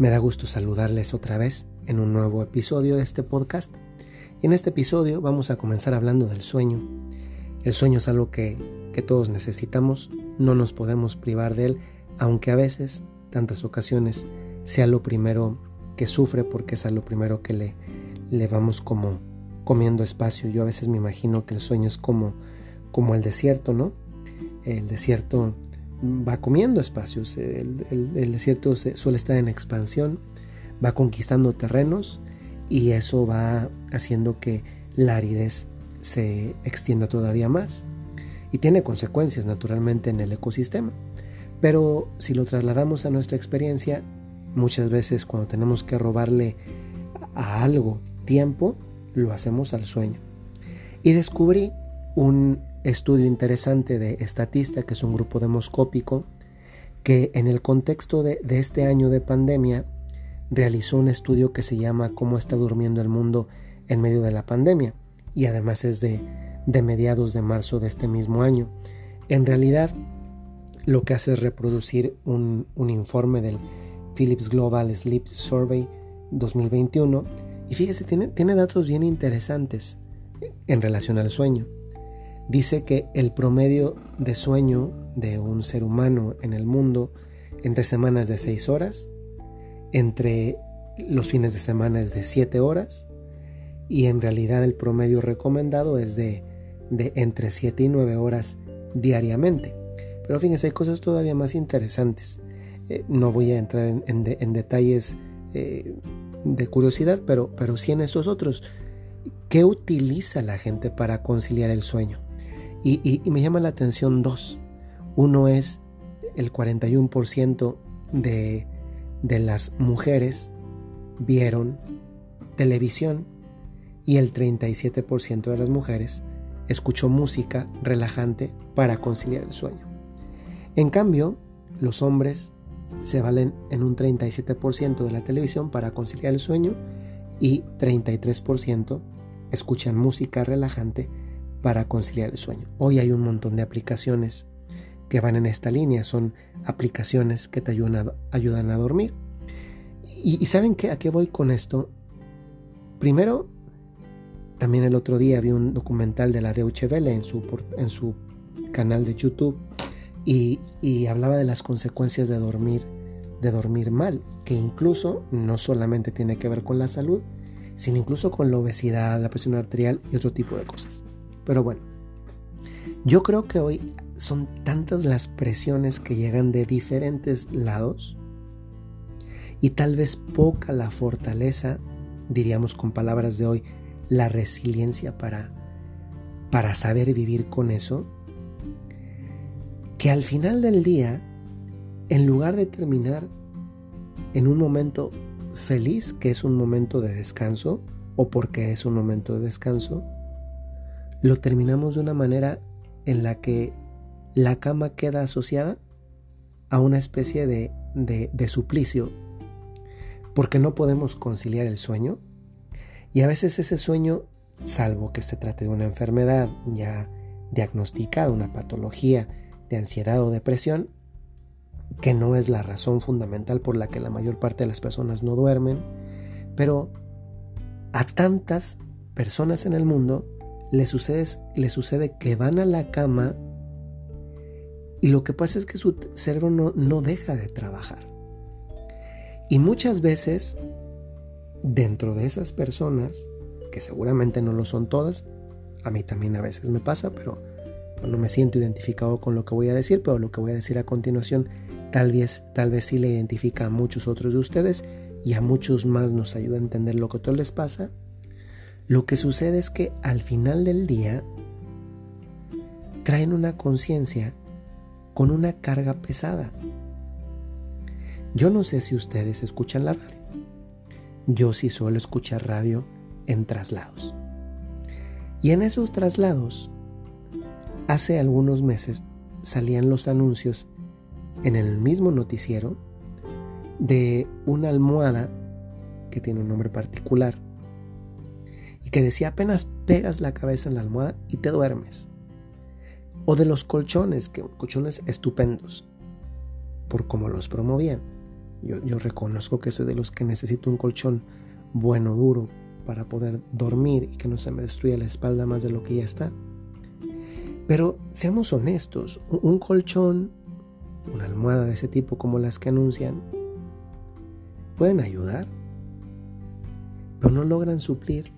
Me da gusto saludarles otra vez en un nuevo episodio de este podcast. Y en este episodio vamos a comenzar hablando del sueño. El sueño es algo que, que todos necesitamos, no nos podemos privar de él, aunque a veces, tantas ocasiones, sea lo primero que sufre porque es a lo primero que le, le vamos como comiendo espacio. Yo a veces me imagino que el sueño es como, como el desierto, ¿no? El desierto va comiendo espacios, el, desierto suele estar en expansión, va conquistando terrenos y eso va haciendo que la aridez se extienda todavía más y tiene consecuencias naturalmente en el ecosistema. Pero si lo trasladamos a nuestra experiencia, muchas veces cuando tenemos que robarle a algo tiempo, lo hacemos al sueño. Y descubrí un estudio interesante de Estatista, que es un grupo demoscópico, que en el contexto de, este año de pandemia realizó un estudio que se llama Cómo está durmiendo el mundo en medio de la pandemia y además es de, mediados de marzo de este mismo año. En realidad lo que hace es reproducir un, informe del Philips Global Sleep Survey 2021 y fíjese, tiene, datos bien interesantes en relación al sueño dice que el promedio de sueño de un ser humano en el mundo entre semanas de 6 horas, entre los fines de semana es de 7 horas y en realidad el promedio recomendado es de, entre 7 y 9 horas diariamente. Pero fíjense, hay cosas todavía más interesantes. Eh, no voy a entrar en, detalles eh, de curiosidad, pero, pero sí en estos otros. ¿Qué utiliza la gente para conciliar el sueño? Y, me llama la atención dos. Uno es el 41% de, de las mujeres vieron televisión y el 37% de las mujeres escuchó música relajante para conciliar el sueño. En cambio, los hombres se valen en un 37% de la televisión para conciliar el sueño y 33% escuchan música relajante para conciliar el sueño. Hoy hay un montón de aplicaciones que van en esta línea, son aplicaciones que te ayudan a, ayudan a dormir. Y, saben qué, a qué voy con esto. Primero, también el otro día vi un documental de la Deutsche Welle en su, en su canal de YouTube y, y hablaba de las consecuencias de dormir, de dormir mal, que incluso no solamente tiene que ver con la salud, sino incluso con la obesidad, la presión arterial y otro tipo de cosas. Pero bueno, yo creo que hoy son tantas las presiones que llegan de diferentes lados y tal vez poca la fortaleza, diríamos con palabras de hoy, la resiliencia para, para saber vivir con eso, que al final del día, en lugar de terminar en un momento feliz, que es un momento de descanso, o porque es un momento de descanso, lo terminamos de una manera en la que la cama queda asociada a una especie de, de, suplicio, porque no podemos conciliar el sueño. Y a veces ese sueño, salvo que se trate de una enfermedad ya diagnosticada, una patología de ansiedad o depresión, que no es la razón fundamental por la que la mayor parte de las personas no duermen, pero a tantas personas en el mundo le sucede, le sucede que van a la cama y lo que pasa es que su cerebro no, no deja de trabajar. Y muchas veces, dentro de esas personas, que seguramente no lo son todas, a mí también a veces me pasa, pero no me siento identificado con lo que voy a decir, pero lo que voy a decir a continuación tal vez, tal vez sí le identifica a muchos otros de ustedes y a muchos más nos ayuda a entender lo que todo les pasa. Lo que sucede es que al final del día traen una conciencia con una carga pesada. Yo no sé si ustedes escuchan la radio. Yo sí suelo escuchar radio en traslados. Y en esos traslados, hace algunos meses salían los anuncios en el mismo noticiero de una almohada que tiene un nombre particular y que decía apenas pegas la cabeza en la almohada y te duermes. O de los colchones, que colchones estupendos, por cómo los promovían. Yo, yo reconozco que soy de los que necesito un colchón bueno, duro, para poder dormir y que no se me destruya la espalda más de lo que ya está. Pero seamos honestos, un colchón, una almohada de ese tipo como las que anuncian, pueden ayudar, pero no logran suplir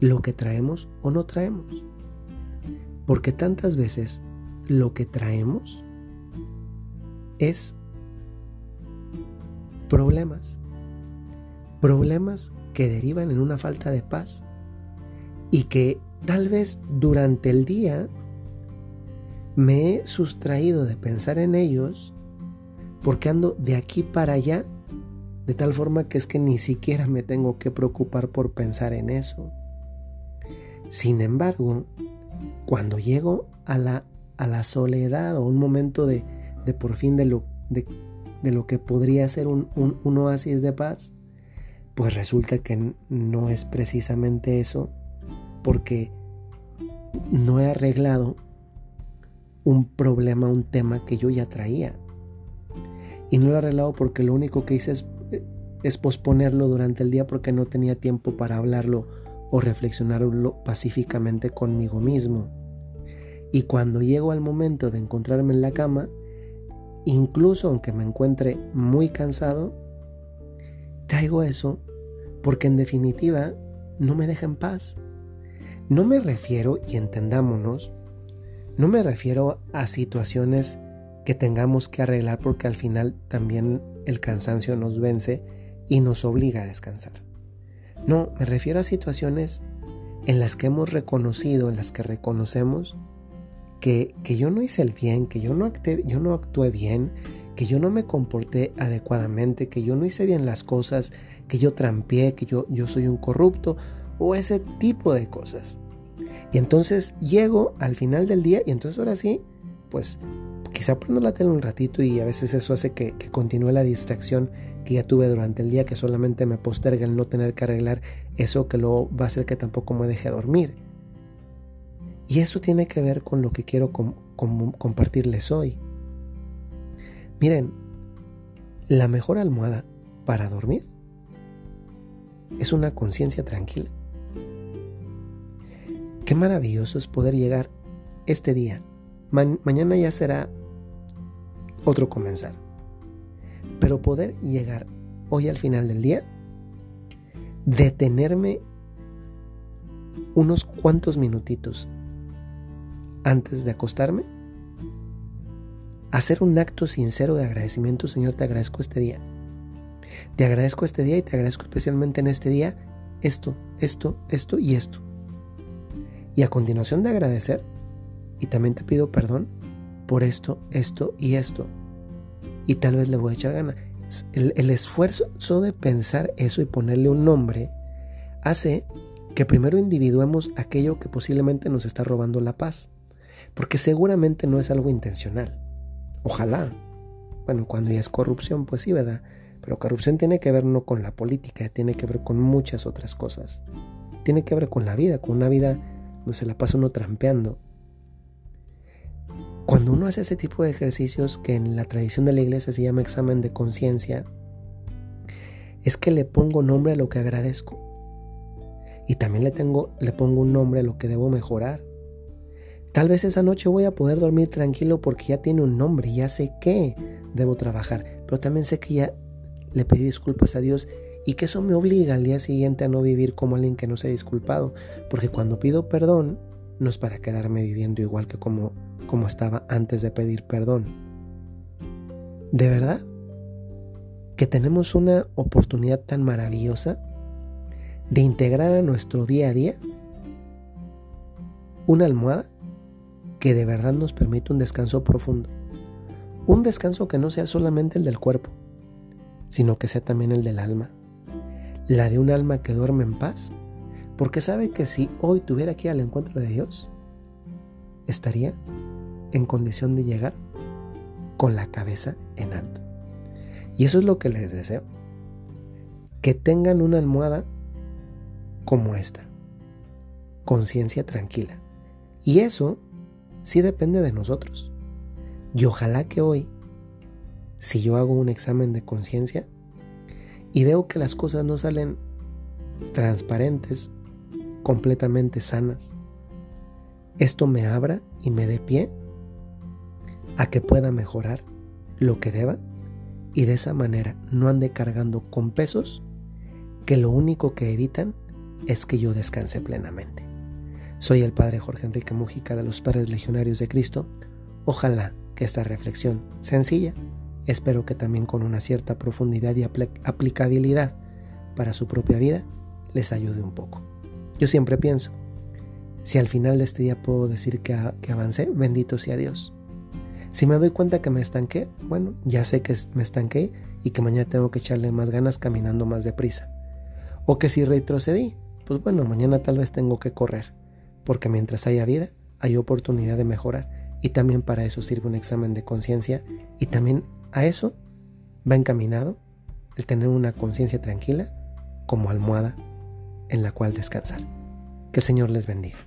lo que traemos o no traemos. Porque tantas veces lo que traemos es problemas. Problemas que derivan en una falta de paz y que tal vez durante el día me he sustraído de pensar en ellos porque ando de aquí para allá de tal forma que es que ni siquiera me tengo que preocupar por pensar en eso. Sin embargo, cuando llego a la, a la soledad o un momento de, por fin de lo, de, lo que podría ser un, oasis de paz, pues resulta que no es precisamente eso, porque no he arreglado un problema, un tema que yo ya traía. Y no lo he arreglado porque lo único que hice es, es posponerlo durante el día porque no tenía tiempo para hablarlo o reflexionarlo pacíficamente conmigo mismo. Y cuando llego al momento de encontrarme en la cama, incluso aunque me encuentre muy cansado, traigo eso porque en definitiva no me deja en paz. No me refiero, y entendámonos, no me refiero a situaciones que tengamos que arreglar porque al final también el cansancio nos vence y nos obliga a descansar. No, me refiero a situaciones en las que hemos reconocido, en las que reconocemos que, que yo no hice el bien, que yo no, actué, yo no actué bien, que yo no me comporté adecuadamente, que yo no hice bien las cosas, que yo trampié, que yo, yo soy un corrupto o ese tipo de cosas. Y entonces llego al final del día y entonces ahora sí, pues quizá prendo la tele un ratito y a veces eso hace que, continúe la distracción que ya tuve durante el día, que solamente me posterga el no tener que arreglar eso que lo va a hacer que tampoco me deje dormir. Y eso tiene que ver con lo que quiero compartirles hoy. Miren, la mejor almohada para dormir es una conciencia tranquila. Qué maravilloso es poder llegar este día. mañana ya será otro comenzar. Pero poder llegar hoy al final del día, detenerme unos cuantos minutitos antes de acostarme, hacer un acto sincero de agradecimiento, Señor, te agradezco este día. Te agradezco este día y te agradezco especialmente en este día esto, esto, esto y esto. Y a continuación de agradecer, y también te pido perdón por esto, esto y esto. Y tal vez le voy a echar gana. El, el esfuerzo de pensar eso y ponerle un nombre hace que primero individuemos aquello que posiblemente nos está robando la paz. Porque seguramente no es algo intencional. Ojalá. Bueno, cuando ya es corrupción, pues sí, ¿verdad? Pero corrupción tiene que ver no con la política, tiene que ver con muchas otras cosas. Tiene que ver con la vida, con una vida donde se la pasa uno trampeando. Cuando uno hace ese tipo de ejercicios que en la tradición de la iglesia se llama examen de conciencia, es que le pongo nombre a lo que agradezco. Y también le, tengo, le pongo un nombre a lo que debo mejorar. Tal vez esa noche voy a poder dormir tranquilo porque ya tiene un nombre, ya sé qué debo trabajar, pero también sé que ya le pedí disculpas a Dios y que eso me obliga al día siguiente a no vivir como alguien que no se ha disculpado, porque cuando pido perdón no es para quedarme viviendo igual que como, como estaba antes de pedir perdón. ¿De verdad? Que tenemos una oportunidad tan maravillosa de integrar a nuestro día a día una almohada que de verdad nos permite un descanso profundo. Un descanso que no sea solamente el del cuerpo, sino que sea también el del alma. La de un alma que duerme en paz, porque sabe que si hoy tuviera que ir al encuentro de Dios, estaría en condición de llegar con la cabeza en alto. Y eso es lo que les deseo. Que tengan una almohada como esta. Conciencia tranquila. Y eso sí depende de nosotros. Y ojalá que hoy si yo hago un examen de conciencia y veo que las cosas no salen transparentes, completamente sanas, esto me abra y me dé pie a que pueda mejorar lo que deba y de esa manera no ande cargando con pesos que lo único que evitan es que yo descanse plenamente. Soy el Padre Jorge Enrique Mujica de los Padres Legionarios de Cristo. Ojalá que esta reflexión sencilla, espero que también con una cierta profundidad y aplicabilidad para su propia vida, les ayude un poco. Yo siempre pienso, si al final de este día puedo decir que, que avancé, bendito sea Dios. Si me doy cuenta que me estanqué, bueno, ya sé que me estanqué y que mañana tengo que echarle más ganas caminando más deprisa. O que si retrocedí, pues bueno, mañana tal vez tengo que correr, porque mientras haya vida, hay oportunidad de mejorar. Y también para eso sirve un examen de conciencia y también a eso va encaminado el tener una conciencia tranquila como almohada en la cual descansar. Que el Señor les bendiga.